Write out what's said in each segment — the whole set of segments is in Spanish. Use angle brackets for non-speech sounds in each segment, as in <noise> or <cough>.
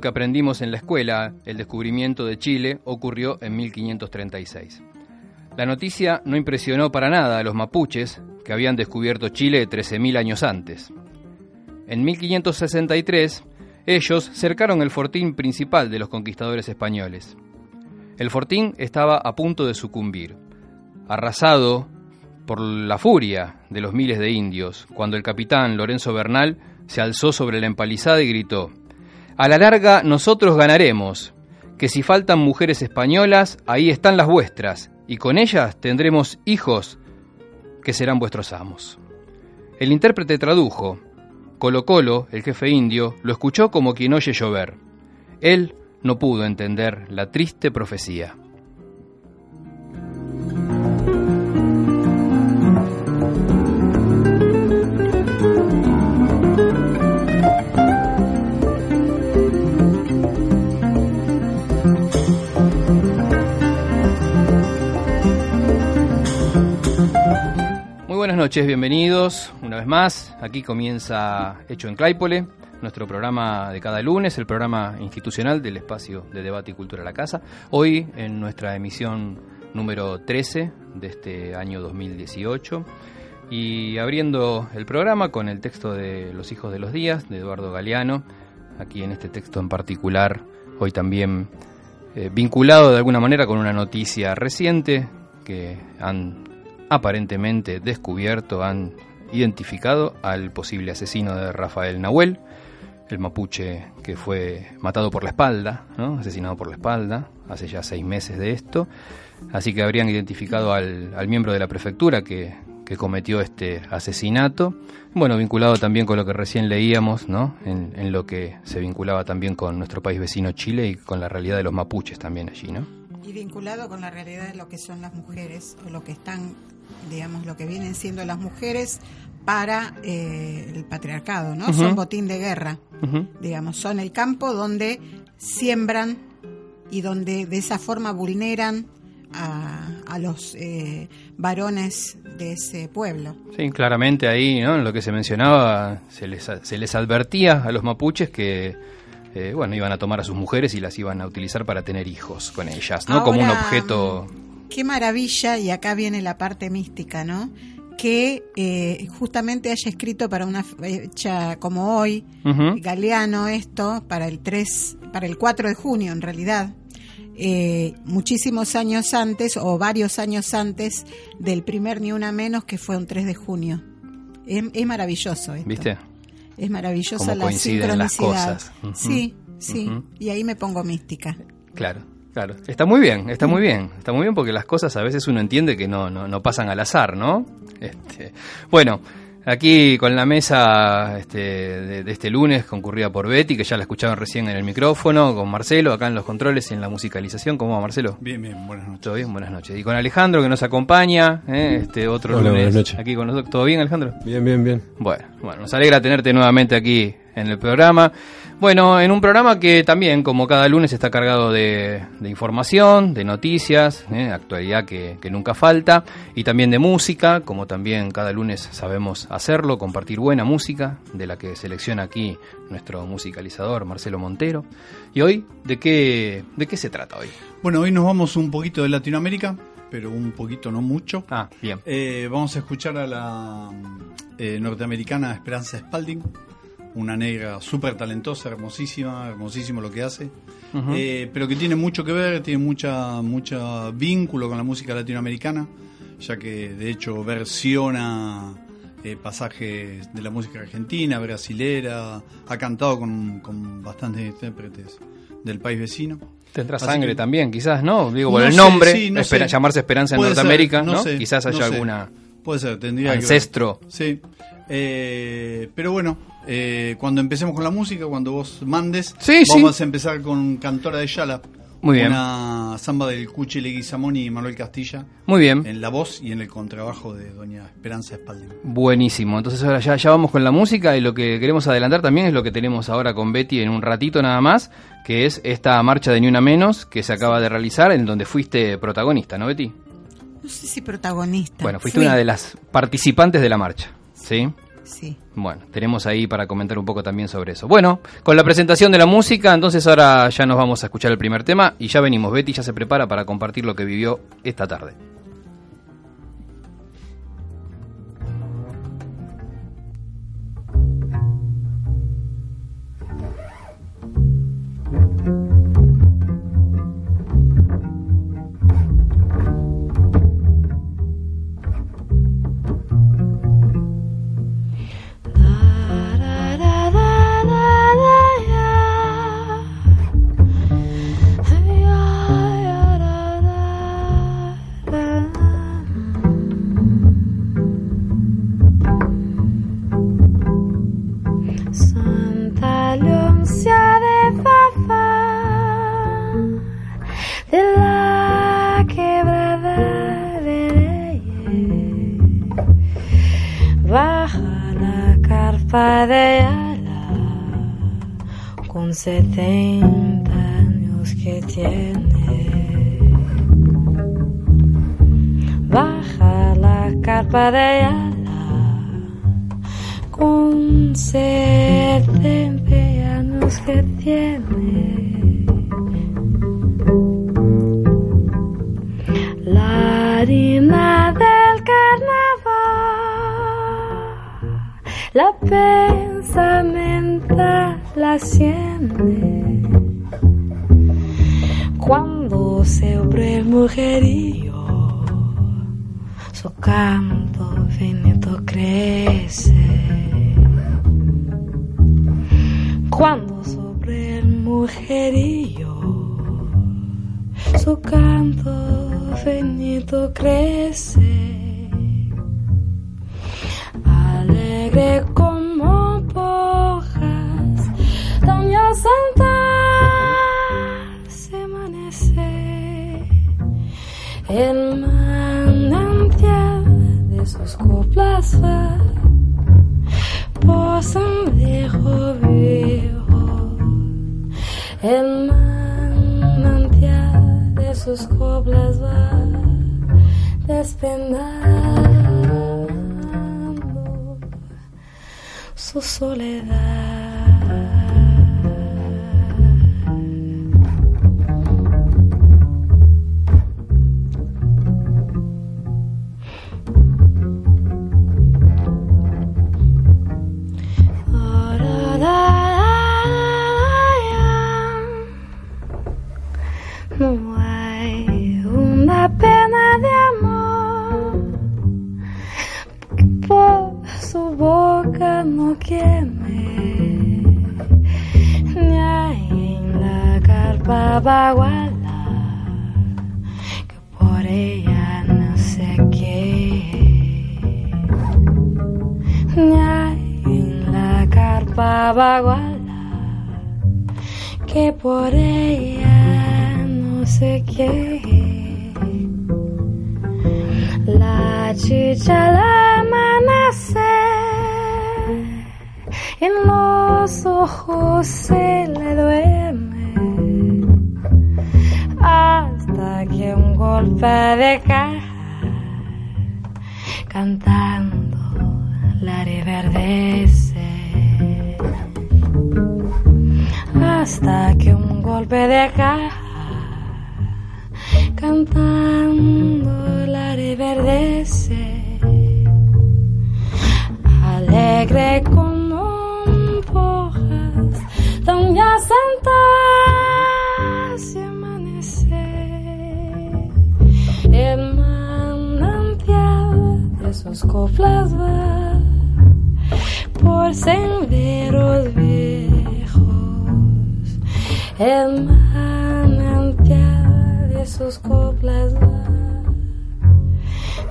que aprendimos en la escuela, el descubrimiento de Chile ocurrió en 1536. La noticia no impresionó para nada a los mapuches, que habían descubierto Chile 13.000 años antes. En 1563, ellos cercaron el fortín principal de los conquistadores españoles. El fortín estaba a punto de sucumbir, arrasado por la furia de los miles de indios, cuando el capitán Lorenzo Bernal se alzó sobre la empalizada y gritó, A la larga nosotros ganaremos, que si faltan mujeres españolas, ahí están las vuestras, y con ellas tendremos hijos que serán vuestros amos. El intérprete tradujo. Colo Colo, el jefe indio, lo escuchó como quien oye llover. Él no pudo entender la triste profecía. Buenas noches, bienvenidos una vez más. Aquí comienza Hecho en Claypole, nuestro programa de cada lunes, el programa institucional del espacio de debate y cultura a la casa. Hoy en nuestra emisión número 13 de este año 2018 y abriendo el programa con el texto de Los hijos de los días de Eduardo Galeano, aquí en este texto en particular, hoy también eh, vinculado de alguna manera con una noticia reciente que han aparentemente descubierto, han identificado al posible asesino de Rafael Nahuel, el mapuche que fue matado por la espalda, ¿no? asesinado por la espalda, hace ya seis meses de esto. Así que habrían identificado al, miembro de la prefectura que, que, cometió este asesinato. Bueno, vinculado también con lo que recién leíamos, ¿no? En, en, lo que se vinculaba también con nuestro país vecino Chile y con la realidad de los mapuches también allí, ¿no? Y vinculado con la realidad de lo que son las mujeres, o lo que están digamos, lo que vienen siendo las mujeres para eh, el patriarcado, ¿no? Son botín de guerra, digamos, son el campo donde siembran y donde de esa forma vulneran a, a los eh, varones de ese pueblo. Sí, claramente ahí, ¿no? En lo que se mencionaba, se les, se les advertía a los mapuches que eh, bueno, iban a tomar a sus mujeres y las iban a utilizar para tener hijos con ellas, ¿no? Como un objeto qué maravilla, y acá viene la parte mística, ¿no? Que eh, justamente haya escrito para una fecha como hoy, Galeano, esto, para el 3, para el 4 de junio en realidad, eh, muchísimos años antes o varios años antes del primer Ni Una Menos, que fue un 3 de junio. Es, maravilloso esto. ¿Viste? Es maravillosa la sincronicidad. Las cosas. Sí, sí. Y ahí me pongo mística. Claro. Claro, está muy bien, está muy bien, está muy bien porque las cosas a veces uno entiende que no, no, pasan al azar, ¿no? Este, bueno, aquí con la mesa este, de, este lunes concurrida por Betty, que ya la escucharon recién en el micrófono, con Marcelo acá en los controles y en la musicalización. ¿Cómo va Marcelo? Bien, bien, buenas noches. Todo bien, buenas noches. Y con Alejandro que nos acompaña, ¿eh? este otro lunes aquí con nosotros. ¿Todo bien Alejandro? Bien, bien, bien. Bueno, bueno, nos alegra tenerte nuevamente aquí en el programa. Bueno, en un programa que también, como cada lunes, está cargado de, información, de noticias, ¿eh? actualidad que, nunca falta, y también de música, como también cada lunes sabemos hacerlo, compartir buena música, de la que selecciona aquí nuestro musicalizador Marcelo Montero. ¿Y hoy de qué, de qué se trata hoy? Bueno, hoy nos vamos un poquito de Latinoamérica, pero un poquito, no mucho. Ah, bien. Eh, vamos a escuchar a la eh, norteamericana Esperanza Spalding una negra súper talentosa, hermosísima, hermosísimo lo que hace, eh, pero que tiene mucho que ver, tiene mucha, mucho vínculo con la música latinoamericana, ya que de hecho versiona eh, pasajes de la música argentina, brasilera, ha cantado con, con bastantes intérpretes del país vecino. Tendrá sangre también, quizás, ¿no? Digo, por el nombre, llamarse Esperanza en Norteamérica, ¿no? quizás haya alguna... Puede ser, tendría ancestro. Sí, eh, pero bueno, eh, cuando empecemos con la música, cuando vos mandes, vamos a empezar con Cantora de Yala. Muy bien. Una samba del Cuchi Leguizamón y Manuel Castilla. Muy bien. En la voz y en el contrabajo de doña Esperanza Espalding. Buenísimo. Entonces ahora ya, ya vamos con la música y lo que queremos adelantar también es lo que tenemos ahora con Betty en un ratito nada más, que es esta marcha de Ni Una Menos que se acaba de realizar en donde fuiste protagonista, ¿no, Betty? No sé si protagonista. Bueno, fuiste una de las participantes de la marcha, ¿sí? sí. Bueno, tenemos ahí para comentar un poco también sobre eso. Bueno, con la presentación de la música, entonces ahora ya nos vamos a escuchar el primer tema y ya venimos. Betty ya se prepara para compartir lo que vivió esta tarde. Setenta años su soledad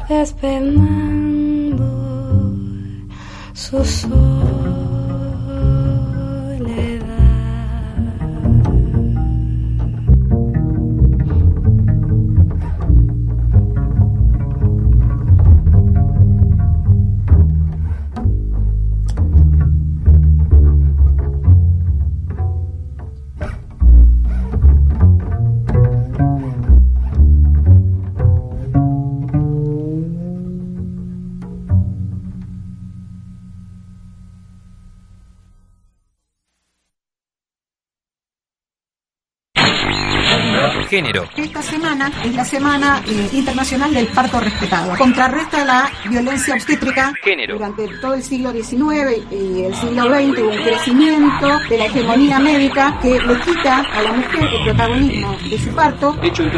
despeinando su sol. Género. Esta semana es la Semana eh, Internacional del Parto Respetado. Contrarresta la violencia obstétrica. Género. Durante todo el siglo XIX y el siglo XX hubo un crecimiento de la hegemonía médica que le quita a la mujer el protagonismo de su parto. Hecho en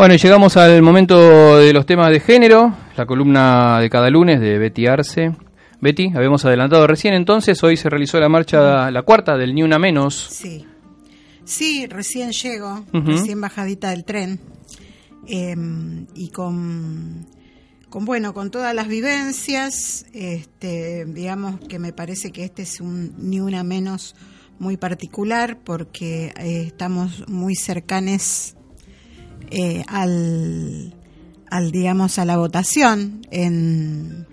Bueno, y llegamos al momento de los temas de género, la columna de cada lunes de Betty Arce. Betty, habíamos adelantado recién entonces, hoy se realizó la marcha, la cuarta del Ni Una Menos. Sí, sí, recién llego, recién bajadita del tren. eh, y con, con, bueno, con todas las vivencias, este, digamos que me parece que este es un Ni Una Menos muy particular porque eh, estamos muy cercanes eh, al, al, digamos, a la votación en,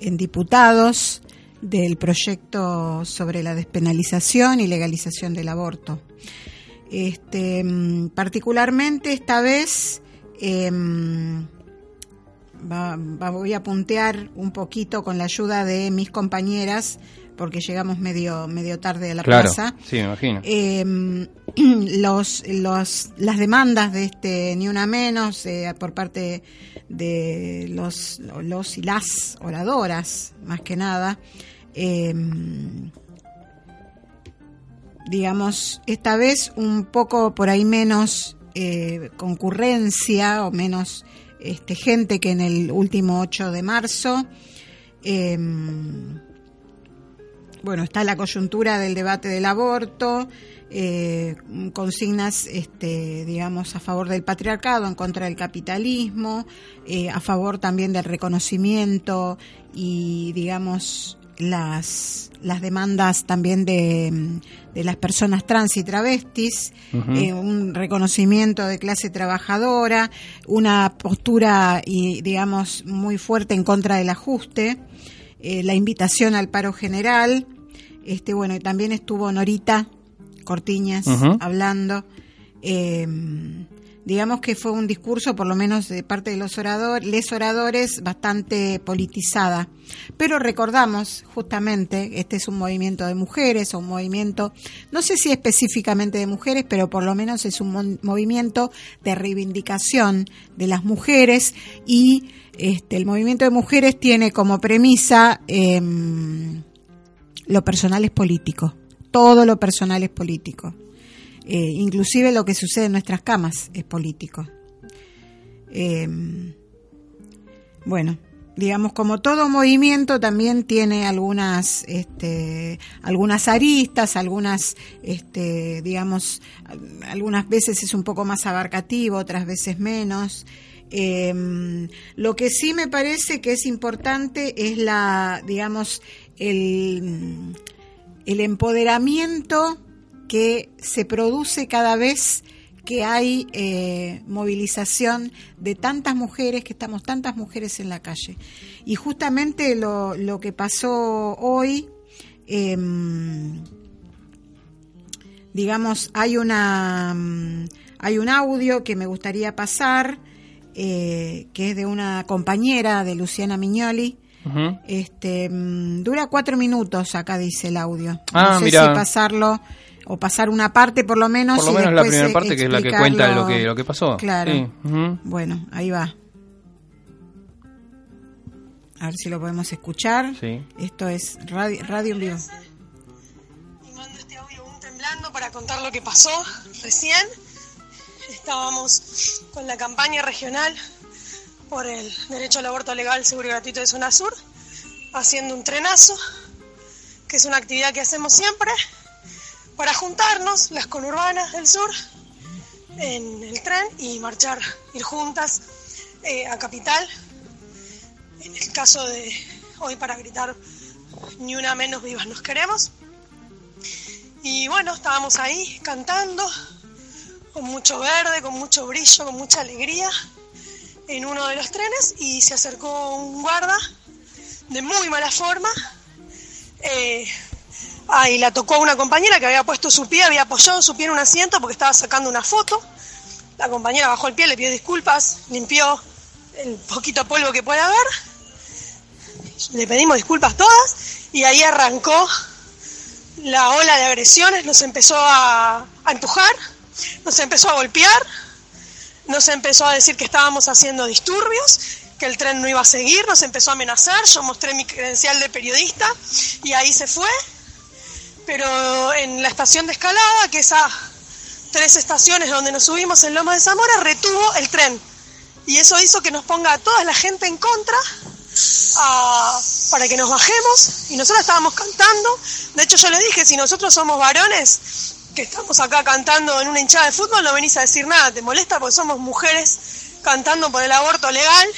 en diputados del proyecto sobre la despenalización y legalización del aborto. Este, mm, particularmente esta vez em, va- va- voy a puntear un poquito con la ayuda de mis compañeras porque llegamos medio medio tarde a la Claro, plaza. sí, me imagino. Eh, <clears throat> los, las demandas de este Ni Una Menos eh, por parte de los, los y las oradoras, más que nada, eh, digamos, esta vez un poco por ahí menos eh, concurrencia o menos este, gente que en el último 8 de marzo. Eh, bueno, está la coyuntura del debate del aborto, eh, consignas, este, digamos, a favor del patriarcado, en contra del capitalismo, eh, a favor también del reconocimiento y, digamos, las, las demandas también de, de las personas trans y travestis, eh, un reconocimiento de clase trabajadora, una postura, y, digamos, muy fuerte en contra del ajuste eh, la invitación al paro general. Este, bueno, y también estuvo Norita Cortiñas hablando. Eh, digamos que fue un discurso, por lo menos de parte de los oradores, les bastante politizada. Pero recordamos, justamente, este es un movimiento de mujeres, o un movimiento, no sé si específicamente de mujeres, pero por lo menos es un movimiento de reivindicación de las mujeres y este, el movimiento de mujeres tiene como premisa em, lo personal es político, todo lo personal es político. Eh, inclusive lo que sucede en nuestras camas es político. Eh, bueno, digamos, como todo movimiento también tiene algunas, este, algunas aristas, algunas, este, digamos, al- algunas veces es un poco más abarcativo, otras veces menos. Eh, lo que sí me parece que es importante es la, digamos, el, el empoderamiento que se produce cada vez que hay eh, movilización de tantas mujeres, que estamos tantas mujeres en la calle. Y justamente lo, lo que pasó hoy, em, digamos, hay una mm, hay un audio que me gustaría pasar, eh, que es de una compañera de Luciana Mignoli. Ujú. Este mm, dura cuatro minutos, acá dice el audio. Ah, no sé mirá. si pasarlo o pasar una parte por lo menos. Por lo y menos la primera parte que es la que cuenta lo que, lo que pasó. Claro. Sí. Bueno, ahí va. A ver si lo podemos escuchar. Sí. Esto es radio, radio en vivo. y mando este audio aún temblando para contar lo que pasó recién. Estábamos con la campaña regional por el derecho al aborto legal, seguro y gratuito de Zona Sur, haciendo un trenazo, que es una actividad que hacemos siempre, para juntarnos, las conurbanas del sur, en el tren y marchar, ir juntas eh, a Capital. En el caso de hoy para gritar ni una menos vivas nos queremos. Y bueno, estábamos ahí cantando, con mucho verde, con mucho brillo, con mucha alegría, en uno de los trenes y se acercó un guarda de muy mala forma. Eh, ahí la tocó una compañera que había puesto su pie, había apoyado su pie en un asiento porque estaba sacando una foto. La compañera bajó el pie, le pidió disculpas, limpió el poquito polvo que puede haber. Le pedimos disculpas todas y ahí arrancó la ola de agresiones, nos empezó a, a empujar, nos empezó a golpear, nos empezó a decir que estábamos haciendo disturbios, que el tren no iba a seguir, nos empezó a amenazar, yo mostré mi credencial de periodista y ahí se fue. Pero en la estación de escalada, que es a tres estaciones donde nos subimos en Loma de Zamora, retuvo el tren. Y eso hizo que nos ponga a toda la gente en contra para que nos bajemos. Y nosotros estábamos cantando. De hecho, yo le dije, si nosotros somos varones, que estamos acá cantando en una hinchada de fútbol, no venís a decir nada, te molesta porque somos mujeres cantando por el aborto legal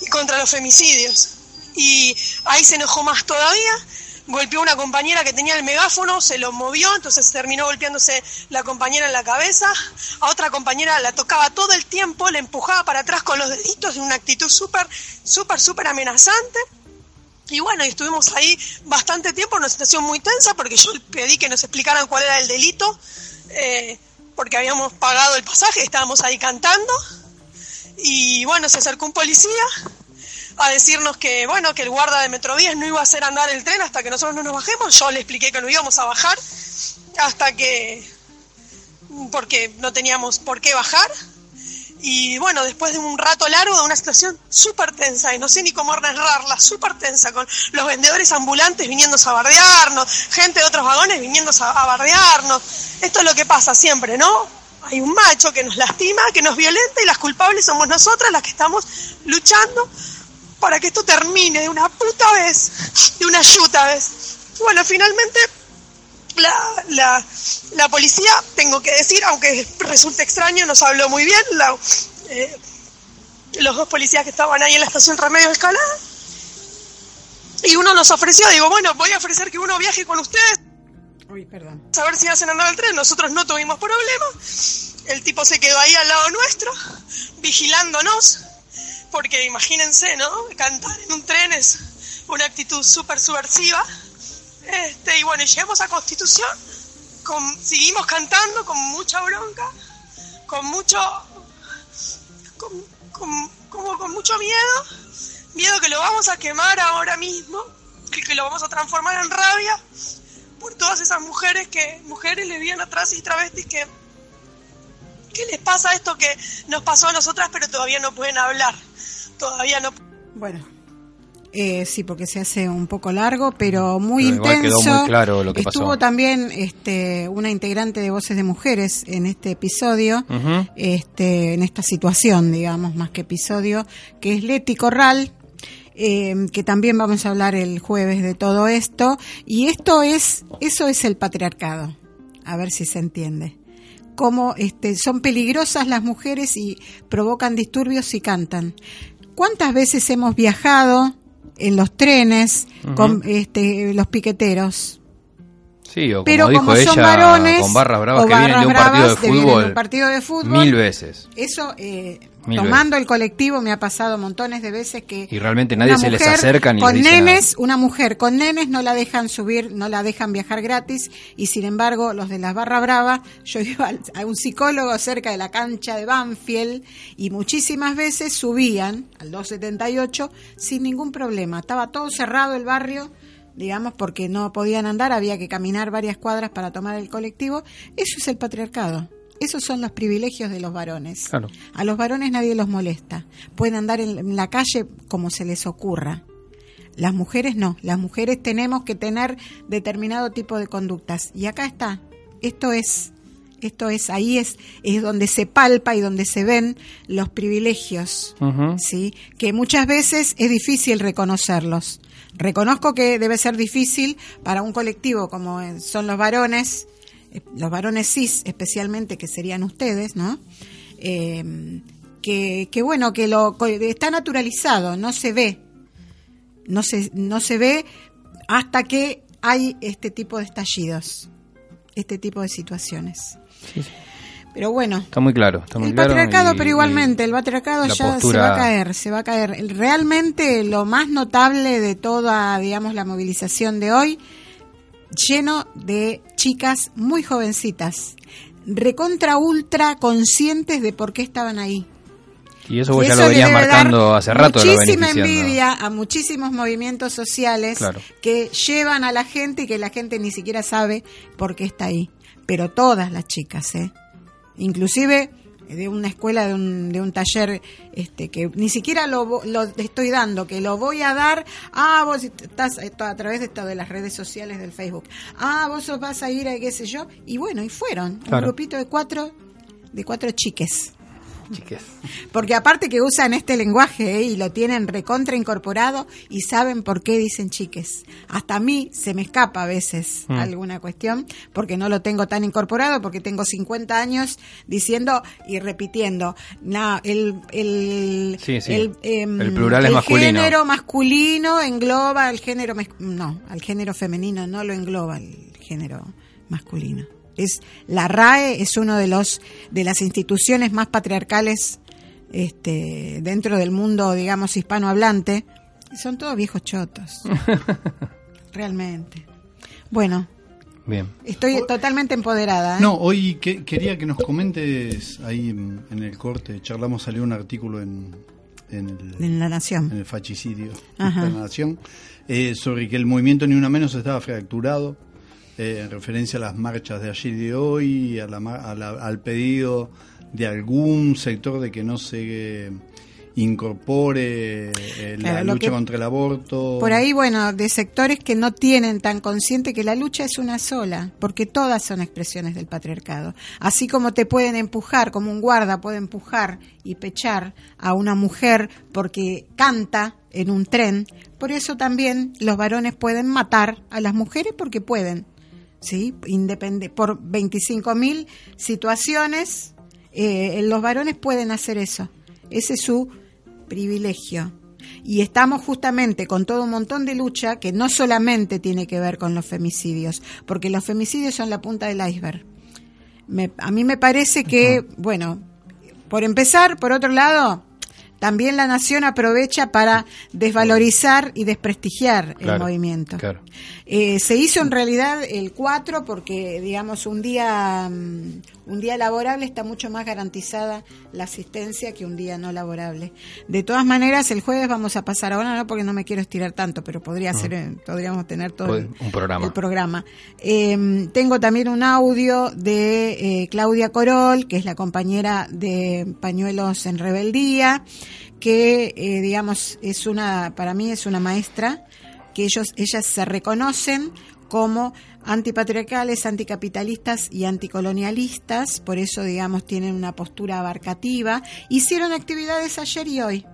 y contra los femicidios. Y ahí se enojó más todavía, golpeó a una compañera que tenía el megáfono, se lo movió, entonces terminó golpeándose la compañera en la cabeza, a otra compañera la tocaba todo el tiempo, le empujaba para atrás con los deditos en una actitud súper, súper, súper amenazante. Y bueno, estuvimos ahí bastante tiempo en una situación muy tensa porque yo pedí que nos explicaran cuál era el delito, eh, porque habíamos pagado el pasaje, estábamos ahí cantando. Y bueno, se acercó un policía a decirnos que, bueno, que el guarda de Metrovías no iba a hacer andar el tren hasta que nosotros no nos bajemos. Yo le expliqué que no íbamos a bajar hasta que, porque no teníamos por qué bajar. Y bueno, después de un rato largo, de una situación súper tensa, y no sé ni cómo narrarla, súper tensa, con los vendedores ambulantes viniendo a bardearnos, gente de otros vagones viniendo a bardearnos. Esto es lo que pasa siempre, ¿no? Hay un macho que nos lastima, que nos violenta, y las culpables somos nosotras las que estamos luchando para que esto termine de una puta vez, de una yuta vez. Bueno, finalmente la, la, la, policía, tengo que decir, aunque resulte extraño, nos habló muy bien. Eh, los dos policías que estaban ahí en la estación Remedio de Escalada. Y uno nos ofreció, digo, bueno, voy a ofrecer que uno viaje con ustedes. Uy, perdón. A ver si hacen andar el tren. Nosotros no tuvimos problema. El tipo se quedó ahí al lado nuestro, vigilándonos. Porque imagínense, ¿no? Cantar en un tren es una actitud súper subversiva este, y bueno, llegamos a Constitución, con, seguimos cantando con mucha bronca, con mucho, con, como con mucho miedo, miedo que lo vamos a quemar ahora mismo, que, que lo vamos a transformar en rabia por todas esas mujeres que, mujeres lesbianas, y travestis que, ¿qué les pasa esto que nos pasó a nosotras pero todavía no pueden hablar? Todavía no. Bueno, eh, sí, porque se hace un poco largo, pero muy intenso. muy claro lo que Estuvo también este, una integrante de Voces de Mujeres en este episodio, este, en esta situación, digamos, más que episodio, que es Leti Corral, eh, que también vamos a hablar el jueves de todo esto. Y esto es, eso es el patriarcado. A ver si se entiende. Cómo este, son peligrosas las mujeres y provocan disturbios y cantan. ¿Cuántas veces hemos viajado en los trenes con este, los piqueteros. Sí, o como Pero dijo como ella, son varones, con barras bravas que vienen de un partido de fútbol, un partido de fútbol, mil veces. Eso, eh, tomando el colectivo, me ha pasado montones de veces que... Y realmente nadie se les acerca ni con les dice nenes, Una mujer con nenes no la dejan subir, no la dejan viajar gratis, y sin embargo, los de las barra brava, yo <laughs> iba a un psicólogo cerca de la cancha de Banfield, y muchísimas veces subían al 278 sin ningún problema. Estaba todo cerrado el barrio digamos, porque no podían andar, había que caminar varias cuadras para tomar el colectivo. Eso es el patriarcado. Esos son los privilegios de los varones. A los varones nadie los molesta. Pueden andar en la calle como se les ocurra. Las mujeres no. Las mujeres tenemos que tener determinado tipo de conductas. Y acá está. Esto es. Esto es, ahí es, es donde se palpa y donde se ven los privilegios, ¿sí? Que muchas veces es difícil reconocerlos. Reconozco que debe ser difícil para un colectivo como son los varones, eh, los varones cis especialmente, que serían ustedes, ¿no? Que, que, bueno, que lo está naturalizado, no se ve, no se, no se ve hasta que hay este tipo de estallidos, este tipo de situaciones. Sí. Pero bueno. Está muy claro. Está muy el patriarcado, pero igualmente, el patriarcado ya se va a caer, se va a caer. Realmente lo más notable de toda, digamos, la movilización de hoy, lleno de chicas muy jovencitas, recontra ultra conscientes de por qué estaban ahí. Y eso vos ya lo venías marcando hace rato. Muchísima envidia a muchísimos movimientos sociales que llevan a la gente y que la gente ni siquiera sabe por qué está ahí. Pero todas las chicas, ¿eh? Inclusive de una escuela, de un, de un taller este, que ni siquiera lo, lo, estoy dando, que lo voy a dar, ah, vos estás a través de esto de las redes sociales del Facebook, ah, vos vas a ir a qué sé yo, y bueno, y fueron, un grupito de cuatro, de cuatro chiques. Porque aparte que usan este lenguaje ¿eh? y lo tienen recontra incorporado y saben por qué dicen chiques. Hasta a mí se me escapa a veces mm. alguna cuestión porque no lo tengo tan incorporado, porque tengo 50 años diciendo y repitiendo. No, el, el, em, el, plural es masculino. género masculino engloba el género, no, al género femenino no lo engloba el género masculino. Es la RAE es uno de los de las instituciones más patriarcales este, dentro del mundo, digamos, hispanohablante. Son todos viejos chotos. <laughs> Realmente. Bueno. Bien. Estoy totalmente empoderada. ¿eh? No, hoy quería que nos comentes ahí en, el corte, charlamos, salió un artículo en, en, La Nación. En el fachicidio de La Nación, eh, sobre que el movimiento Ni Una Menos estaba fracturado eh, en referencia a las marchas de ayer y de hoy, a al pedido de algún sector de que no se incorpore eh, la lucha contra el aborto. Por ahí, bueno, de sectores que no tienen tan consciente que la lucha es una sola, porque todas son expresiones del patriarcado. Así como te pueden empujar, como un guarda puede empujar y pechar a una mujer porque canta en un tren, por eso también los varones pueden matar a las mujeres porque pueden. ¿Sí? Independe por 25.000 situaciones, eh, los varones pueden hacer eso. Ese es su privilegio. Y estamos justamente con todo un montón de lucha que no solamente tiene que ver con los femicidios, porque los femicidios son la punta del iceberg. a mí me parece que, bueno, por empezar, por otro lado, también la nación aprovecha para desvalorizar y desprestigiar el movimiento. Eh, se hizo en realidad el 4 porque, digamos, un día, mm, un día laborable está mucho más garantizada la asistencia que un día no laborable. De todas maneras, el jueves vamos a pasar ahora, no porque no me quiero estirar tanto, pero podría ser, eh, podríamos tener todo el, un programa. El programa. Em, tengo también un audio de eh, Claudia Corol, que es la compañera de Pañuelos en Rebeldía, que, eh, digamos, es una, para mí es una maestra, que ellos, ellas se reconocen como antipatriarcales, anticapitalistas y anticolonialistas, por eso, digamos, tienen una postura abarcativa. Hicieron actividades ayer y hoy.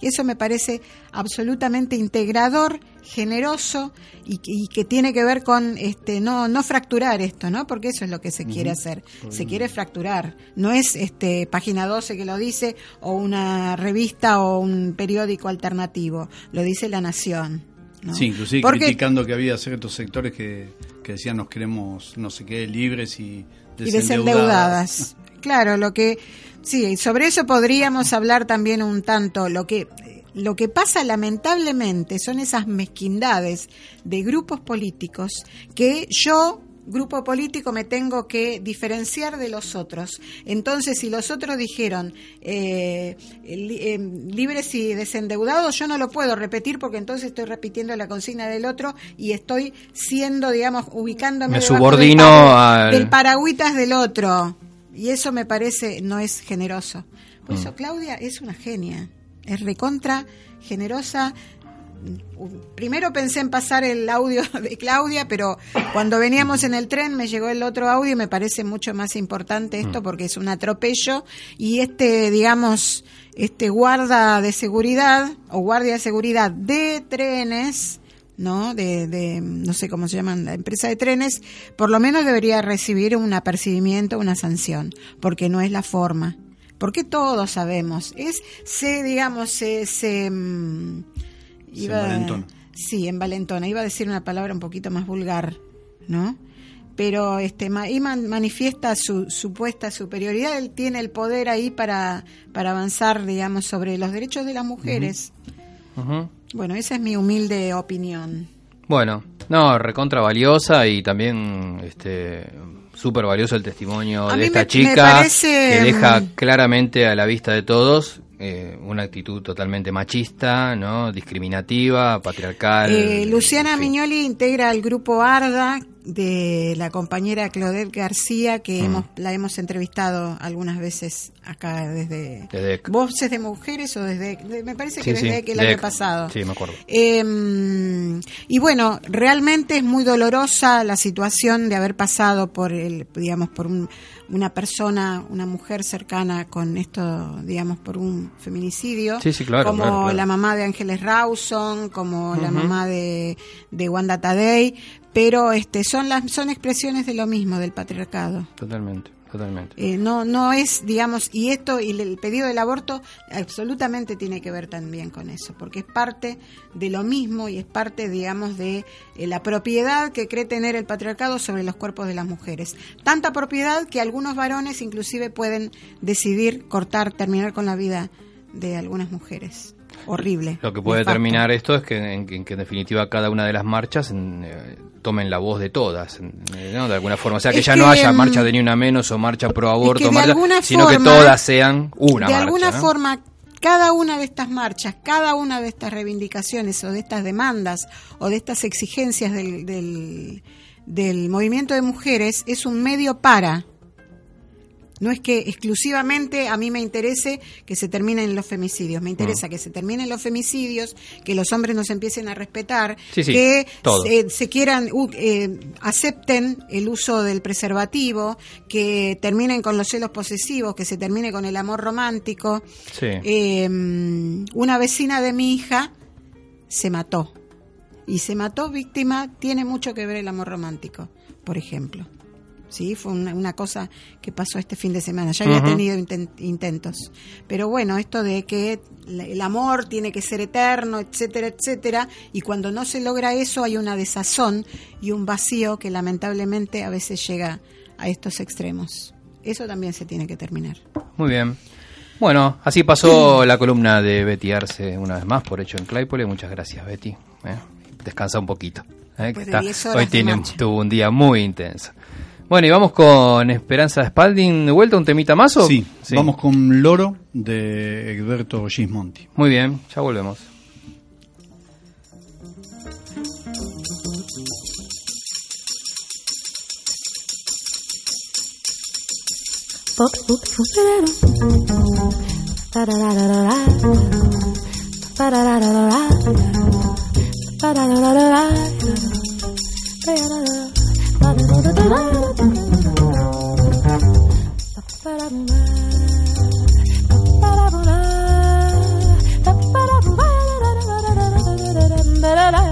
Y eso me parece absolutamente integrador, generoso y, que tiene que ver con este no no fracturar esto, ¿no? Porque eso es lo que se quiere hacer. Se quiere fracturar. No es este página 12 que lo dice o una revista o un periódico alternativo. Lo dice La Nación. Sí, inclusive criticando que había ciertos sectores que, que decían nos queremos, no sé qué, libres y desendeudadas. <laughs> claro, lo que sí, sobre eso podríamos hablar también un tanto. Lo que lo que pasa lamentablemente son esas mezquindades de grupos políticos que yo grupo político me tengo que diferenciar de los otros. Entonces, si los otros dijeron eh, eh, libres y desendeudados, yo no lo puedo repetir porque entonces estoy repitiendo la consigna del otro y estoy siendo, digamos, ubicándome me subordino del, del paragüitas del otro. Y eso me parece no es generoso. Por eso mm. Claudia es una genia, es recontra generosa, primero pensé en pasar el audio <laughs> de Claudia, pero cuando veníamos en el tren me llegó el otro audio y me parece mucho más importante esto mm. porque es un atropello y este, digamos, este guarda de seguridad o guardia de seguridad de trenes, ¿no? De, de, no sé cómo se llaman, la empresa de trenes, por lo menos debería recibir un apercibimiento, una sanción, porque no es la forma. Porque todos sabemos, es, se, digamos, se, se, mm, Iba, Sí, en Valentona. Iba a decir una palabra un poquito más vulgar, ¿no? Pero este, manifiesta su supuesta superioridad. Él tiene el poder ahí para, para avanzar, digamos, sobre los derechos de las mujeres. Bueno, esa es mi humilde opinión. Bueno, no, recontra valiosa y también este súper valioso el testimonio de esta chica que deja mm, claramente a la vista de todos eh, una actitud totalmente machista, ¿no? discriminativa, patriarcal. Eh, Luciana Miñoli integra el grupo ARDA de la compañera Claudette García, que mm. hemos, la hemos entrevistado algunas veces acá desde, Voces de Mujeres o desde, me parece que desde el año pasado. Sí, me acuerdo. Em, y bueno, realmente es muy dolorosa la situación de haber pasado por el, digamos, por un una persona, una mujer cercana con esto, digamos, por un feminicidio, como la mamá de Ángeles Rawson, como la mamá de, de Wanda Tadei, pero este son las son expresiones de lo mismo del patriarcado. Totalmente. Totalmente. Eh, no, no es, digamos, y esto, y el pedido del aborto absolutamente tiene que ver también con eso, porque es parte de lo mismo y es parte, digamos, de eh, la propiedad que cree tener el patriarcado sobre los cuerpos de las mujeres. Tanta propiedad que algunos varones inclusive pueden decidir cortar, terminar con la vida de algunas mujeres horrible. Lo que puede terminar esto es que en, que en definitiva cada una de las marchas eh, tomen la voz de todas, eh, De alguna forma. O sea, que ya no haya mm, marcha de ni una menos o marcha pro aborto, sino que todas sean una de marcha. De alguna forma, cada una de estas marchas, cada una de estas reivindicaciones o de estas demandas o de estas exigencias del, del, del movimiento de mujeres es un medio para no es que exclusivamente a mí me interese que se terminen los femicidios, me interesa que se terminen los femicidios, que los hombres nos empiecen a respetar, que se, quieran, eh, acepten el uso del preservativo, que terminen con los celos posesivos, que se termine con el amor romántico. Em, una vecina de mi hija se mató y se mató víctima, tiene mucho que ver el amor romántico, por ejemplo. ¿Sí? Fue una, cosa que pasó este fin de semana. Ya había tenido intentos. Pero bueno, esto de que el amor tiene que ser eterno, etcétera, etcétera, y cuando no se logra eso hay una desazón y un vacío que lamentablemente a veces llega a estos extremos. Eso también se tiene que terminar. Muy bien. Bueno, así pasó la columna de Betty Arce una vez más por hecho en Claypole. Muchas gracias, Betty. ¿eh? Descansa un poquito. ¿eh? hoy tiene, tuvo un día muy intenso. Bueno, y vamos con Esperanza Spalding de vuelta, un temita más o. Sí, sí. vamos con Loro de Egberto Gismonti. Muy bien, ya volvemos. da da da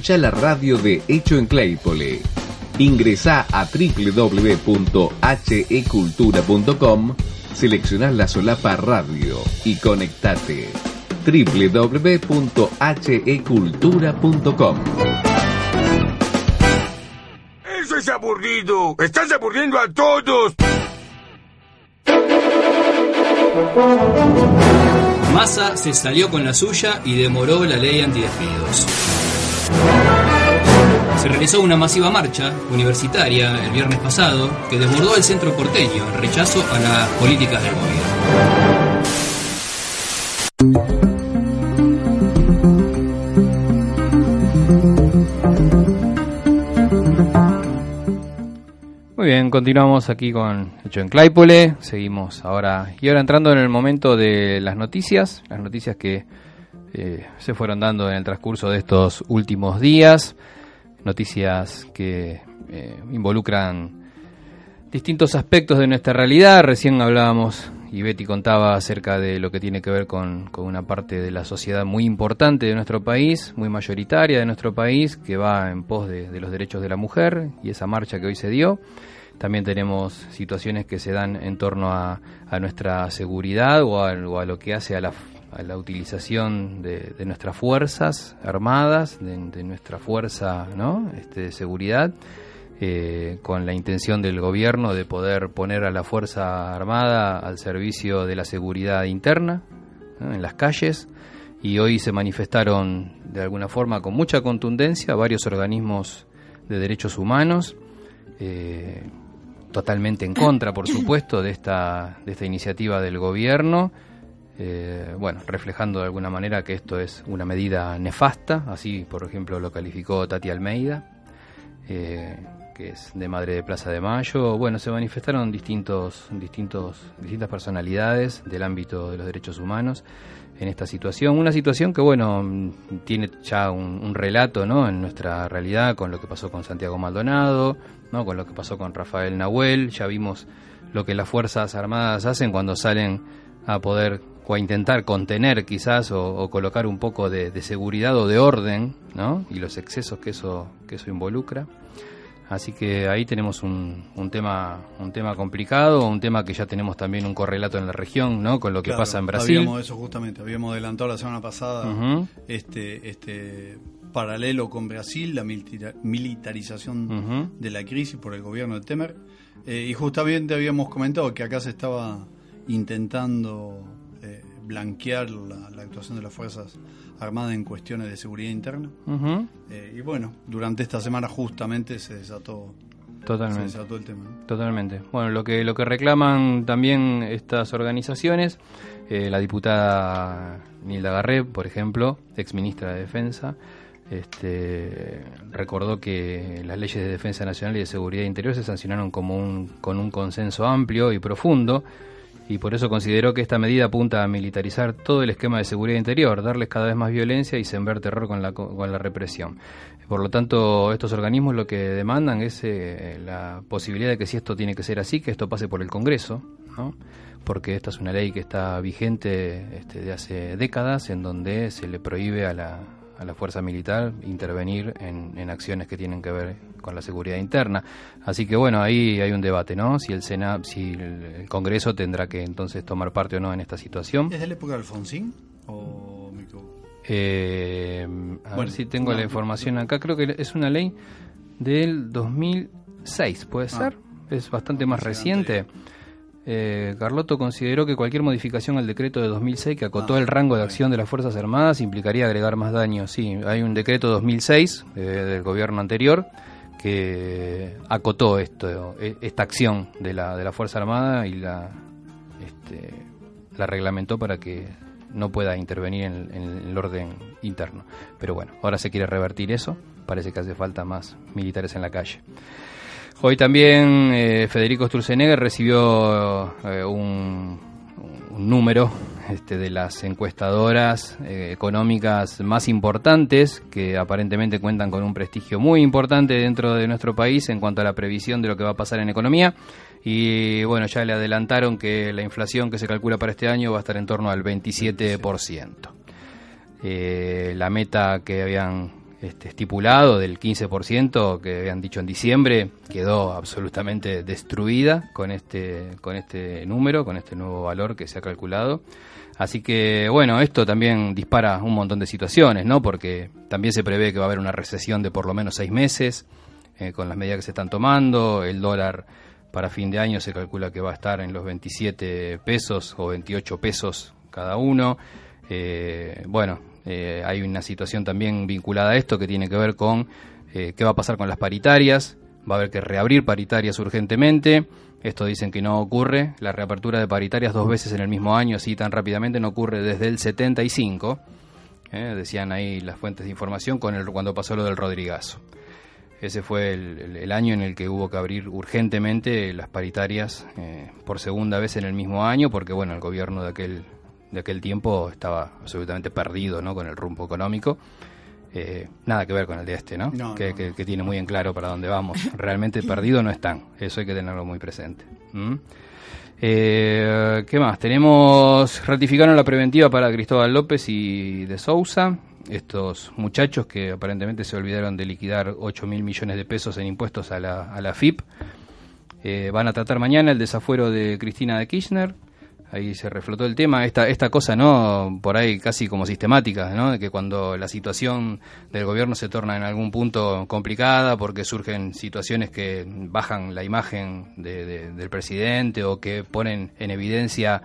Escucha la radio de Hecho en Claypole. Ingresa a www.hecultura.com, selecciona la solapa radio y conectate www.hecultura.com. Eso es aburrido. Estás aburriendo a todos. Massa se salió con la suya y demoró la ley antidespidos. Se realizó una masiva marcha universitaria el viernes pasado que desbordó el centro porteño en rechazo a las políticas del gobierno. Muy bien, continuamos aquí con Hecho en Claypole. Seguimos ahora y ahora entrando en el momento de las noticias, las noticias que eh, se fueron dando en el transcurso de estos últimos días, noticias que eh, involucran distintos aspectos de nuestra realidad. Recién hablábamos y Betty contaba acerca de lo que tiene que ver con, con, una parte de la sociedad muy importante de nuestro país, muy mayoritaria de nuestro país, que va en pos de, los derechos de la mujer y esa marcha que hoy se dio. También tenemos situaciones que se dan en torno a, nuestra seguridad o a, lo que hace a la, a la utilización de, de, nuestras fuerzas armadas, de, nuestra fuerza ¿no? este, de seguridad, eh, con la intención del gobierno de poder poner a la Fuerza Armada al servicio de la seguridad interna en las calles. Y hoy se manifestaron de alguna forma con mucha contundencia varios organismos de derechos humanos. Eh, totalmente en contra, por supuesto, de esta, de esta iniciativa del gobierno, eh, bueno, reflejando de alguna manera que esto es una medida nefasta, así por ejemplo lo calificó Tati Almeida, eh, que es de Madre de Plaza de Mayo. Bueno, se manifestaron distintos, distintos, distintas personalidades del ámbito de los derechos humanos en esta situación. Una situación que, bueno, tiene ya un, un, relato ¿no? en nuestra realidad con lo que pasó con Santiago Maldonado, ¿no? con lo que pasó con Rafael Nahuel. Ya vimos lo que las Fuerzas Armadas hacen cuando salen a poder o a intentar contener quizás o, o colocar un poco de, de, seguridad o de orden ¿no? y los excesos que eso, que eso involucra. Así que ahí tenemos un, un, tema un tema complicado, un tema que ya tenemos también un correlato en la región, ¿no? Con lo que claro, pasa en Brasil. Habíamos eso justamente, habíamos adelantado la semana pasada uh -huh. este este paralelo con Brasil, la militarización uh -huh. de la crisis por el gobierno de Temer. Eh, y justamente habíamos comentado que acá se estaba intentando blanquear la, la, actuación de las Fuerzas Armadas en cuestiones de seguridad interna. Uh -huh. eh, y bueno, durante esta semana justamente se desató Totalmente. Se desató el tema. ¿no? Totalmente. Bueno, lo que, lo que reclaman también estas organizaciones, eh, la diputada Nilda Garré, por ejemplo, ex ministra de Defensa, este, recordó que las leyes de defensa nacional y de seguridad interior se sancionaron como un, con un consenso amplio y profundo y por eso consideró que esta medida apunta a militarizar todo el esquema de seguridad interior, darles cada vez más violencia y sembrar terror con la, con la represión. Por lo tanto, estos organismos lo que demandan es eh, la posibilidad de que si esto tiene que ser así, que esto pase por el Congreso, ¿no? porque esta es una ley que está vigente este, de hace décadas, en donde se le prohíbe a la, a la fuerza militar intervenir en, en, acciones que tienen que ver con la seguridad interna. Así que bueno, ahí hay un debate, ¿no? Si el Senado, si el Congreso tendrá que entonces tomar parte o no en esta situación. ¿Es de la época de Alfonsín o me? Eh, a bueno, ver si tengo la información acá. Creo que es una ley del 2006, ¿puede ah, ser? Es bastante más reciente. Eh, Carlotto consideró que cualquier modificación al decreto de 2006 que acotó ah, el rango de acción de las Fuerzas Armadas implicaría agregar más daños. Sí, hay un decreto 2006 eh, del gobierno anterior que acotó esto, e, esta acción de la, de la Fuerza Armada y la, este, la reglamentó para que no pueda intervenir en, en, el orden interno. Pero bueno, ahora se quiere revertir eso, parece que hace falta más militares en la calle. Hoy también eh, Federico Sturzenegger recibió eh, un, número este, de las encuestadoras eh, económicas más importantes, que aparentemente cuentan con un prestigio muy importante dentro de nuestro país en cuanto a la previsión de lo que va a pasar en economía. Y bueno, ya le adelantaron que la inflación que se calcula para este año va a estar en torno al 27%. Eh, la meta que habían este, estipulado del 15% que habían dicho en diciembre quedó absolutamente destruida con este, con este número, con este nuevo valor que se ha calculado. Así que, bueno, esto también dispara un montón de situaciones, ¿no? Porque también se prevé que va a haber una recesión de por lo menos seis meses eh, con las medidas que se están tomando. El dólar para fin de año se calcula que va a estar en los 27 pesos o 28 pesos cada uno. Eh, bueno, eh, hay una situación también vinculada a esto que tiene que ver con eh, qué va a pasar con las paritarias. Va a haber que reabrir paritarias urgentemente. Esto dicen que no ocurre. La reapertura de paritarias dos veces en el mismo año, así tan rápidamente, no ocurre desde el 75. Eh, decían ahí las fuentes de información con el, cuando pasó lo del Rodrigazo. Ese fue el, año en el que hubo que abrir urgentemente las paritarias por segunda vez en el mismo año, porque bueno, el gobierno de aquel de aquel tiempo estaba absolutamente perdido ¿no? con el rumbo económico. Eh, nada que ver con el de este, ¿no? que, que, tiene muy en claro para dónde vamos. <laughs> Realmente perdido no están, eso hay que tenerlo muy presente. Eh, ¿Qué más? Tenemos, ratificaron la preventiva para Cristóbal López y de Sousa, estos muchachos que aparentemente se olvidaron de liquidar 8 mil millones de pesos en impuestos a la, a la FIP. Eh, van a tratar mañana el desafuero de Cristina de Kirchner, ahí se reflotó el tema, esta, esta cosa, ¿no? Por ahí casi como sistemática, ¿no? De que cuando la situación del gobierno se torna en algún punto complicada porque surgen situaciones que bajan la imagen del presidente o que ponen en evidencia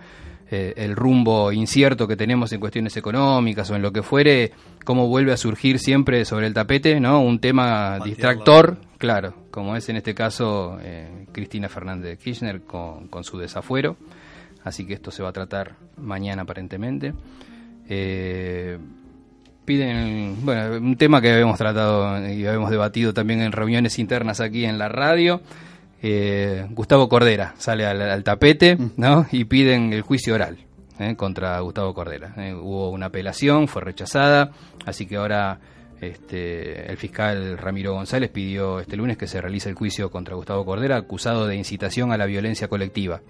eh, el rumbo incierto que tenemos en cuestiones económicas o en lo que fuere, cómo vuelve a surgir siempre sobre el tapete, ¿no? Un tema distractor, claro, como es en este caso eh, Cristina Fernández de Kirchner con, con su desafuero así que esto se va a tratar mañana aparentemente. Eh, piden, bueno, un tema que habíamos tratado y habíamos debatido también en reuniones internas aquí en la radio. Eh, Gustavo Cordera sale al, tapete, mm. ¿no? Y piden el juicio oral ¿eh? contra Gustavo Cordera. hubo una apelación, fue rechazada, así que ahora este, el fiscal Ramiro González pidió este lunes que se realice el juicio contra Gustavo Cordera, acusado de incitación a la violencia colectiva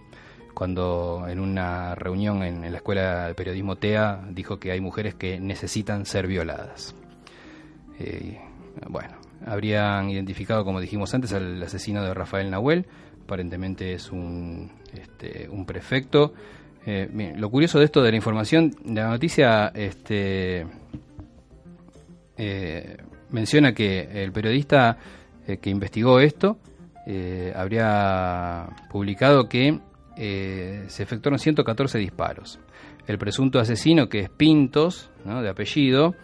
cuando en una reunión en, la Escuela de Periodismo TEA dijo que hay mujeres que necesitan ser violadas. Eh, bueno, habrían identificado, como dijimos antes, al asesino de Rafael Nahuel, aparentemente es un, este, un prefecto. Eh, lo curioso de esto de la información, de la noticia, este, eh, menciona que el periodista que investigó esto habría publicado que eh, se efectuaron 114 disparos. El presunto asesino, que es Pintos, de apellido,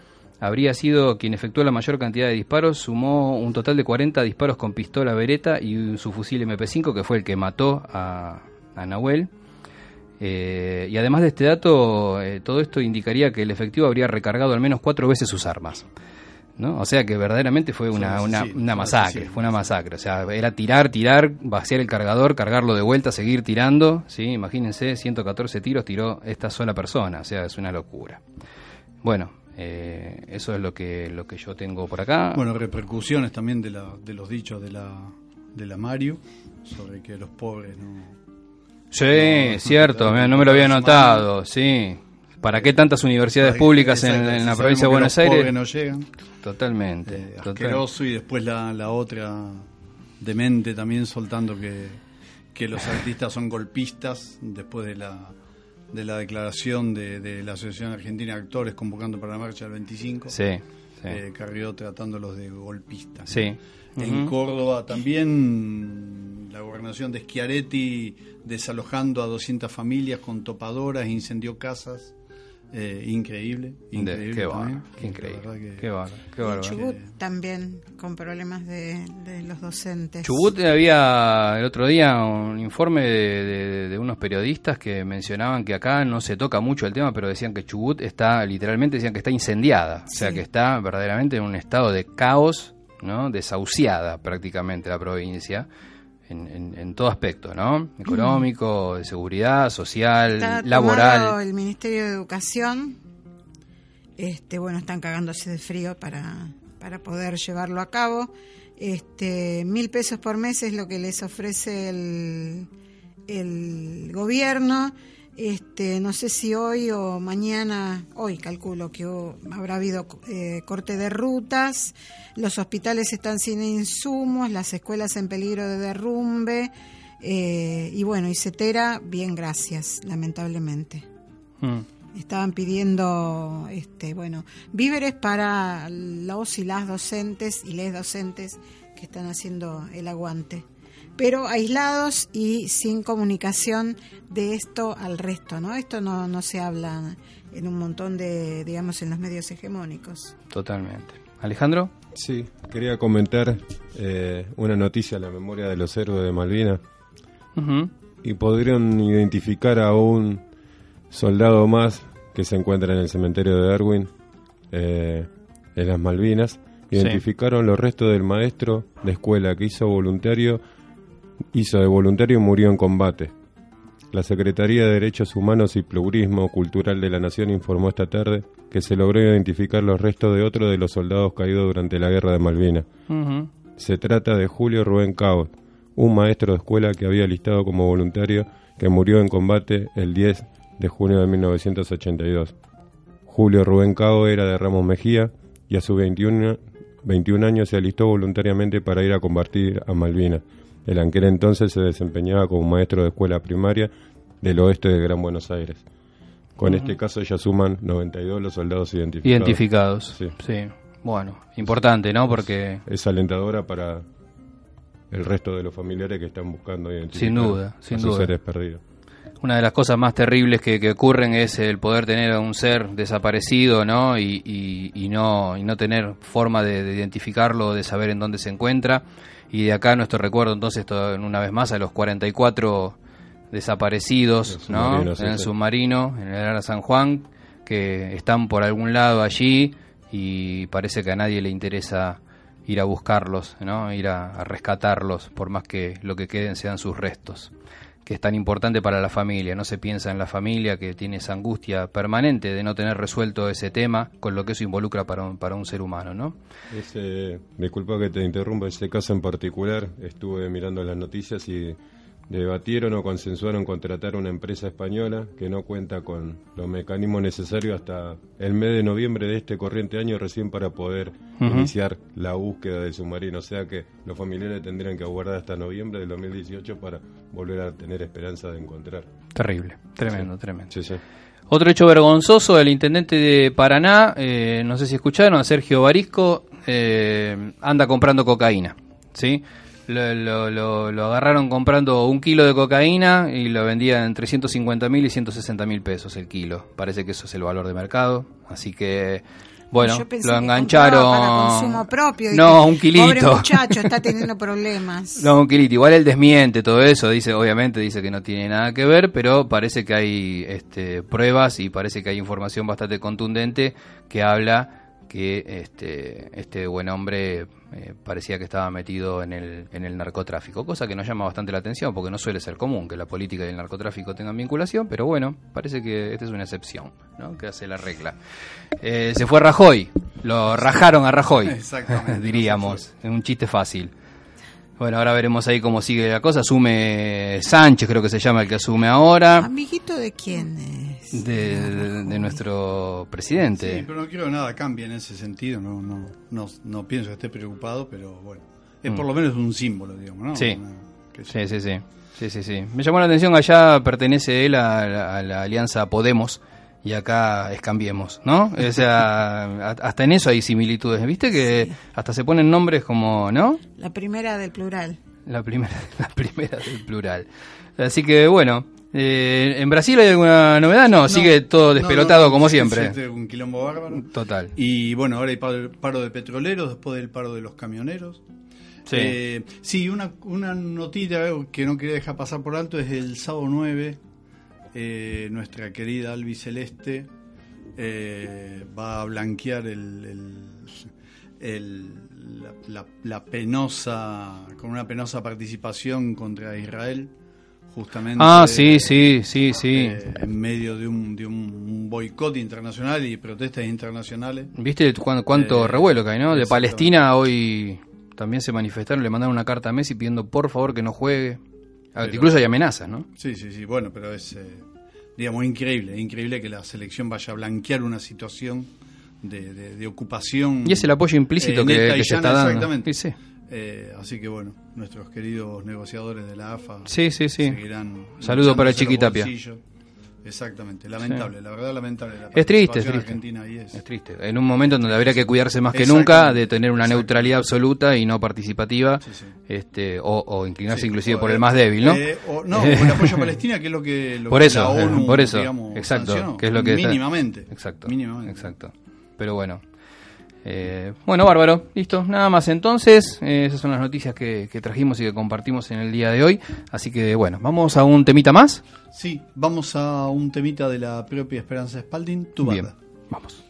habría sido quien efectuó la mayor cantidad de disparos, sumó un total de 40 disparos con pistola Beretta y su fusil MP5, que fue el que mató a, Nahuel. Eh, y además de este dato, eh, todo esto indicaría que el efectivo habría recargado al menos cuatro veces sus armas. ¿No? O sea que verdaderamente fue una, una, masacre, fue una masacre. O sea, era tirar, tirar, vaciar el cargador, cargarlo de vuelta, seguir tirando, ¿sí? Imagínense, 114 tiros tiró esta sola persona, o sea, es una locura. Bueno, eh, eso es lo que, lo que yo tengo por acá. Bueno, repercusiones también de, la, de los dichos de la, de la Mario sobre que los pobres no... Sí, cierto, no me lo había notado, sí. ¿Para qué tantas universidades públicas en, la provincia de Buenos Aires? no llegan. Totalmente. Eh, asqueroso y después la, la otra demente también soltando que, que los artistas son golpistas después de la de la declaración de, la Asociación Argentina de Actores convocando para la marcha del 25. Sí. sí. Eh, Carrió tratándolos de golpistas. Sí. En Córdoba también la gobernación de Schiaretti desalojando a 200 familias con topadoras, incendió casas. Eh, increíble, increíble. qué va, qué increíble. qué va, qué Chubut también con problemas de, los docentes. Chubut había el otro día un informe de, unos periodistas que mencionaban que acá no se toca mucho el tema, pero decían que Chubut está, literalmente decían que está incendiada, o sea que está verdaderamente en un estado de caos, ¿no? desahuciada prácticamente la provincia en, todo aspecto, ¿no? Económico, de seguridad, social, Está laboral. El Ministerio de Educación, este, bueno, están cagándose de frío para, para poder llevarlo a cabo. Este, mil pesos por mes es lo que les ofrece el, el gobierno. Este, no sé si hoy o mañana, hoy calculo que habrá habido eh, corte de rutas, los hospitales están sin insumos, las escuelas en peligro de derrumbe, eh, y bueno, y Cetera, bien, gracias, lamentablemente. Mm. Estaban pidiendo, este, bueno, víveres para los y las docentes y les docentes que están haciendo el aguante pero aislados y sin comunicación de esto al resto, ¿no? Esto no, no se habla en un montón de, digamos, en los medios hegemónicos. Totalmente. Alejandro. Sí, quería comentar eh, una noticia a la memoria de los héroes de Malvinas. Y podrían identificar a un soldado más que se encuentra en el cementerio de Darwin, eh, en las Malvinas. Identificaron los restos del maestro de escuela que hizo voluntario hizo de voluntario y murió en combate. La Secretaría de Derechos Humanos y Plurismo Cultural de la Nación informó esta tarde que se logró identificar los restos de otro de los soldados caídos durante la Guerra de Malvinas. Se trata de Julio Rubén Cao, un maestro de escuela que había listado como voluntario que murió en combate el 10 de junio de 1982. Julio Rubén Cao era de Ramos Mejía y a sus 21, 21 años se alistó voluntariamente para ir a combatir a Malvinas el aquel entonces se desempeñaba como maestro de escuela primaria del oeste de Gran Buenos Aires. Con este caso ya suman 92 los soldados identificados. Identificados, sí. Bueno, importante, ¿no? Porque... Es alentadora para el resto de los familiares que están buscando identificar sin duda, sin a sus seres perdidos. Una de las cosas más terribles que, ocurren es el poder tener a un ser desaparecido, ¿no? Y, no, y no tener forma de, de identificarlo, de saber en dónde se encuentra y de acá nuestro recuerdo entonces una vez más a los 44 desaparecidos ¿no? en el submarino, en el Ara San Juan, que están por algún lado allí y parece que a nadie le interesa ir a buscarlos, ¿no? ir a rescatarlos, por más que lo que queden sean sus restos que es tan importante para la familia. No se piensa en la familia que tiene esa angustia permanente de no tener resuelto ese tema con lo que eso involucra para un, para un ser humano, ¿no? Ese, disculpa que te interrumpa, ese caso en particular, estuve mirando las noticias y debatieron o consensuaron contratar una empresa española que no cuenta con los mecanismos necesarios hasta el mes de noviembre de este corriente año recién para poder iniciar la búsqueda del submarino. O sea que los familiares tendrían que aguardar hasta noviembre del 2018 para volver a tener esperanza de encontrar. Terrible, tremendo, tremendo. Otro hecho vergonzoso, el intendente de Paraná, eh, no sé si escucharon, Sergio Barisco, eh, anda comprando cocaína. ¿sí? Lo, lo, agarraron comprando un kilo de cocaína y lo vendían en 350 mil y 160 mil pesos el kilo. Parece que eso es el valor de mercado. Así que, bueno, lo engancharon. Para consumo propio. No, un kilito. Pobre muchacho, está teniendo problemas. <laughs> No, un kilito. Igual él desmiente todo eso. Dice, obviamente, dice que no tiene nada que ver, pero parece que hay este, pruebas y parece que hay información bastante contundente que habla que este, este buen hombre eh, parecía que estaba metido en el, en el narcotráfico, cosa que nos llama bastante la atención porque no suele ser común que la política y el narcotráfico tengan vinculación, pero bueno, parece que esta es una excepción, ¿no? que hace la regla. Eh, se fue Rajoy, lo rajaron a Rajoy, <laughs> <laughs> diríamos, es un chiste fácil. Bueno, ahora veremos ahí cómo sigue la cosa. Asume Sánchez, creo que se llama el que asume ahora. ¿Amiguito de quién es? De, nuestro presidente. Sí, pero no quiero que nada cambie en ese sentido. No, no, no, no pienso que esté preocupado, pero bueno. Es por mm. lo menos un símbolo, digamos, ¿no? Sí. sí, sí, sí, sí, sí, sí. Me llamó la atención, allá pertenece él a la alianza Podemos y acá es cambiemos, ¿no? O sea, hasta en eso hay similitudes, ¿viste? Que hasta se ponen nombres como, ¿no? La primera del plural. La primera, <laughs> la primera del plural. Así que bueno, eh, ¿en Brasil hay alguna novedad? No, sigue todo despelotado como siempre. un quilombo bárbaro. Total. Y bueno, ahora hay paro de petroleros después del paro de los camioneros. Sí, eh, sí una, una notita que no quería dejar pasar por alto es el sábado 9 eh, nuestra querida Albi Celeste eh, va a blanquear el, la, penosa, con una penosa participación contra Israel, justamente. Ah, sí, sí, sí, sí. Eh, en medio de un, de un boicot internacional y protestas internacionales. ¿Viste cuánto, cuánto revuelo que hay, no? De Palestina hoy también se manifestaron, le mandaron una carta a Messi pidiendo por favor que no juegue. Ah, incluso hay amenazas, ¿no? Sí, sí, sí, bueno, pero es... Eh, digamos, increíble, increíble que la selección vaya a blanquear una situación de, ocupación. Y es el apoyo implícito que, se está dando. Exactamente. Sí, eh, así que bueno, nuestros queridos negociadores de la AFA sí, sí, sí. seguirán. Saludo para Chiquitapia. Exactamente, lamentable, la verdad lamentable. es triste, es triste. es. triste. En un momento donde habría que cuidarse más que nunca de tener una neutralidad absoluta y no participativa, este o, inclinarse inclusive por el más débil, ¿no? Eh, no, el apoyo a Palestina, que es lo que, por eso, la <laughs> ONU, por eso, exacto, que es lo que mínimamente, exacto, mínimamente, exacto. Pero bueno, eh, bueno, bárbaro, listo, nada más entonces. Eh, esas son las noticias que, trajimos y que compartimos en el día de hoy. Así que bueno, vamos a un temita más. Sí, vamos a un temita de la propia Esperanza Spalding, tu Bien, vamos.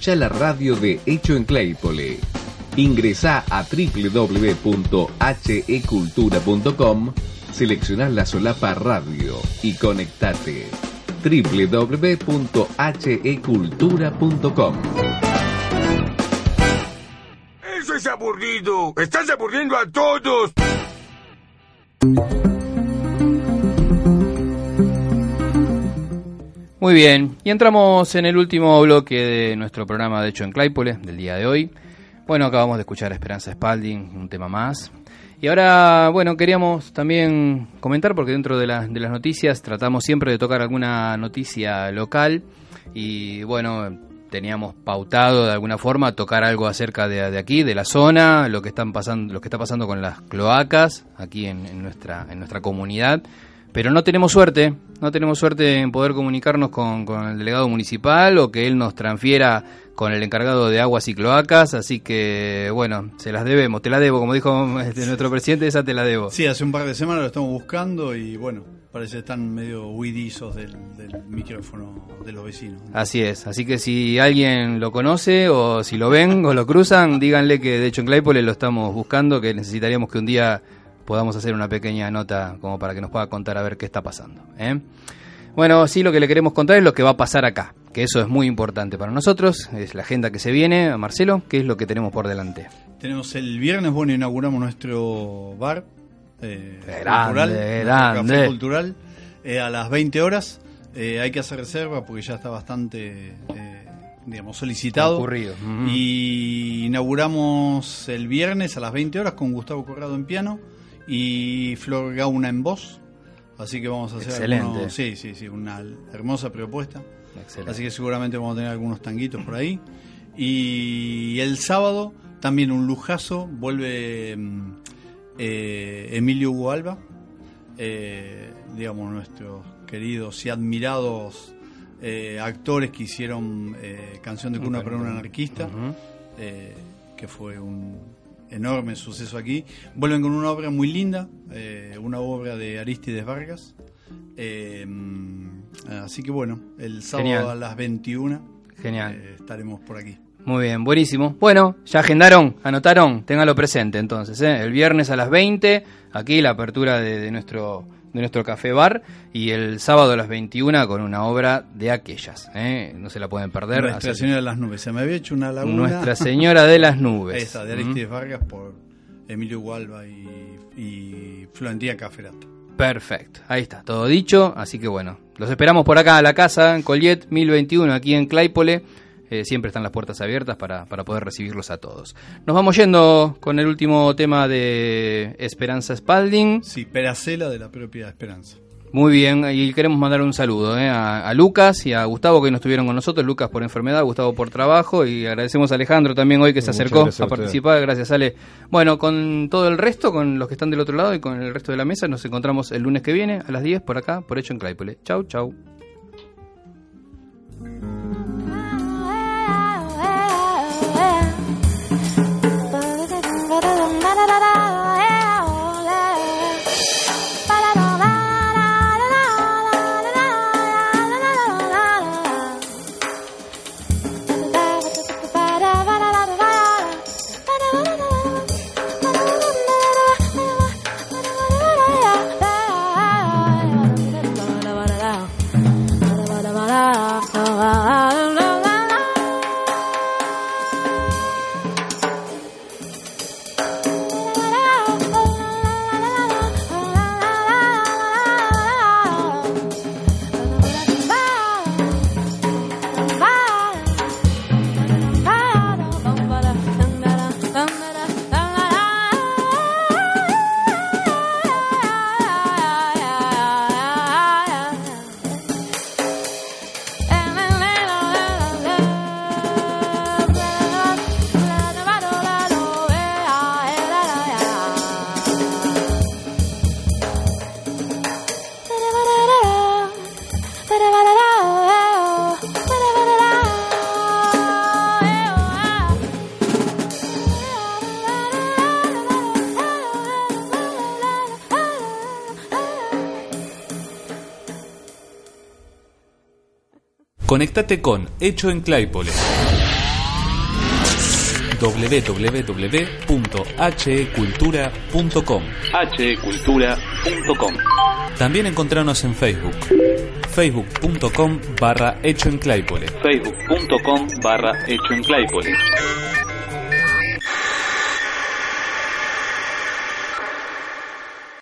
Escucha la radio de Hecho en Claypole. Ingresa a www.hecultura.com, selecciona la solapa radio y conectate www.hecultura.com. Eso es aburrido. Estás aburriendo a todos. Muy bien, y entramos en el último bloque de nuestro programa de hecho en Claypole del día de hoy. Bueno, acabamos de escuchar a Esperanza Spalding, un tema más. Y ahora, bueno, queríamos también comentar, porque dentro de, de las noticias tratamos siempre de tocar alguna noticia local. Y bueno, teníamos pautado de alguna forma tocar algo acerca de, aquí, de la zona, lo que están pasando, lo que está pasando con las cloacas aquí en, nuestra, en nuestra comunidad. Pero no tenemos suerte, no tenemos suerte en poder comunicarnos con, el delegado municipal o que él nos transfiera con el encargado de aguas y cloacas, así que bueno, se las debemos, te la debo, como dijo <laughs> este, nuestro presidente, esa te la debo. Sí, hace un par de semanas lo estamos buscando y bueno, parece que están medio huidizos del, micrófono de los vecinos. Así es, así que si alguien lo conoce o si lo ven o lo cruzan, díganle que de hecho en Claypole lo estamos buscando, que necesitaríamos que un día podamos hacer una pequeña nota como para que nos pueda contar a ver qué está pasando. ¿eh? Bueno, sí, lo que le queremos contar es lo que va a pasar acá, que eso es muy importante para nosotros, es la agenda que se viene. Marcelo, ¿qué es lo que tenemos por delante? Tenemos el viernes, bueno, inauguramos nuestro bar eh, grande, cultural, café cultural eh, a las 20 horas. Eh, hay que hacer reserva porque ya está bastante, digamos, solicitado. Y inauguramos el viernes a las 20 horas con Gustavo Corrado en piano y Flor Gauna en voz. Así que vamos a hacer Excelente. sí, sí, sí, una hermosa propuesta. Así que seguramente vamos a tener algunos tanguitos por ahí. Y el sábado también un lujazo, vuelve mm, eh, Emilio Hugo Alba, eh, digamos nuestros queridos y admirados eh, actores que hicieron Canción de Cuna para un anarquista, que fue un enorme suceso aquí. Vuelven con una obra muy linda, eh, una obra de Aristides Vargas. Eh, así que bueno, el sábado a las 21 Genial. Eh, estaremos por aquí. Muy bien, buenísimo. Bueno, ya agendaron, anotaron, téngalo presente entonces. El viernes a las 20, aquí la apertura de nuestro de nuestro café bar y el sábado a las 21 con una obra de aquellas. ¿eh? No se la pueden perder. Nuestra Señora de las Nubes. Se me había hecho una laguna. Nuestra Señora de las Nubes. <laughs> Esa, de Aristides Vargas por Emilio Gualba y, y Florentina Caferata. Perfecto, ahí está, todo dicho. Así que bueno, los esperamos por acá a la casa, en Colliet 1021, aquí en Claypole. Eh, siempre están las puertas abiertas para, para, poder recibirlos a todos. Nos vamos yendo con el último tema de Esperanza Spalding. Sí, Peracela de la propia Esperanza. Muy bien, y queremos mandar un saludo eh, a, Lucas y a Gustavo que nos estuvieron con nosotros, Lucas por enfermedad, Gustavo por trabajo, y agradecemos a Alejandro también hoy que se acercó a, participar, gracias Ale. Bueno, con todo el resto, con los que están del otro lado y con el resto de la mesa, nos encontramos el lunes que viene a las 10 por acá, por Hecho en Claypole. Chau, chau. Conectate con Hecho en Claypole. www.hecultura.com hecultura.com También encontrarnos en Facebook facebook.com barra hecho en Claypole. Facebook.com barra hecho en Claypole.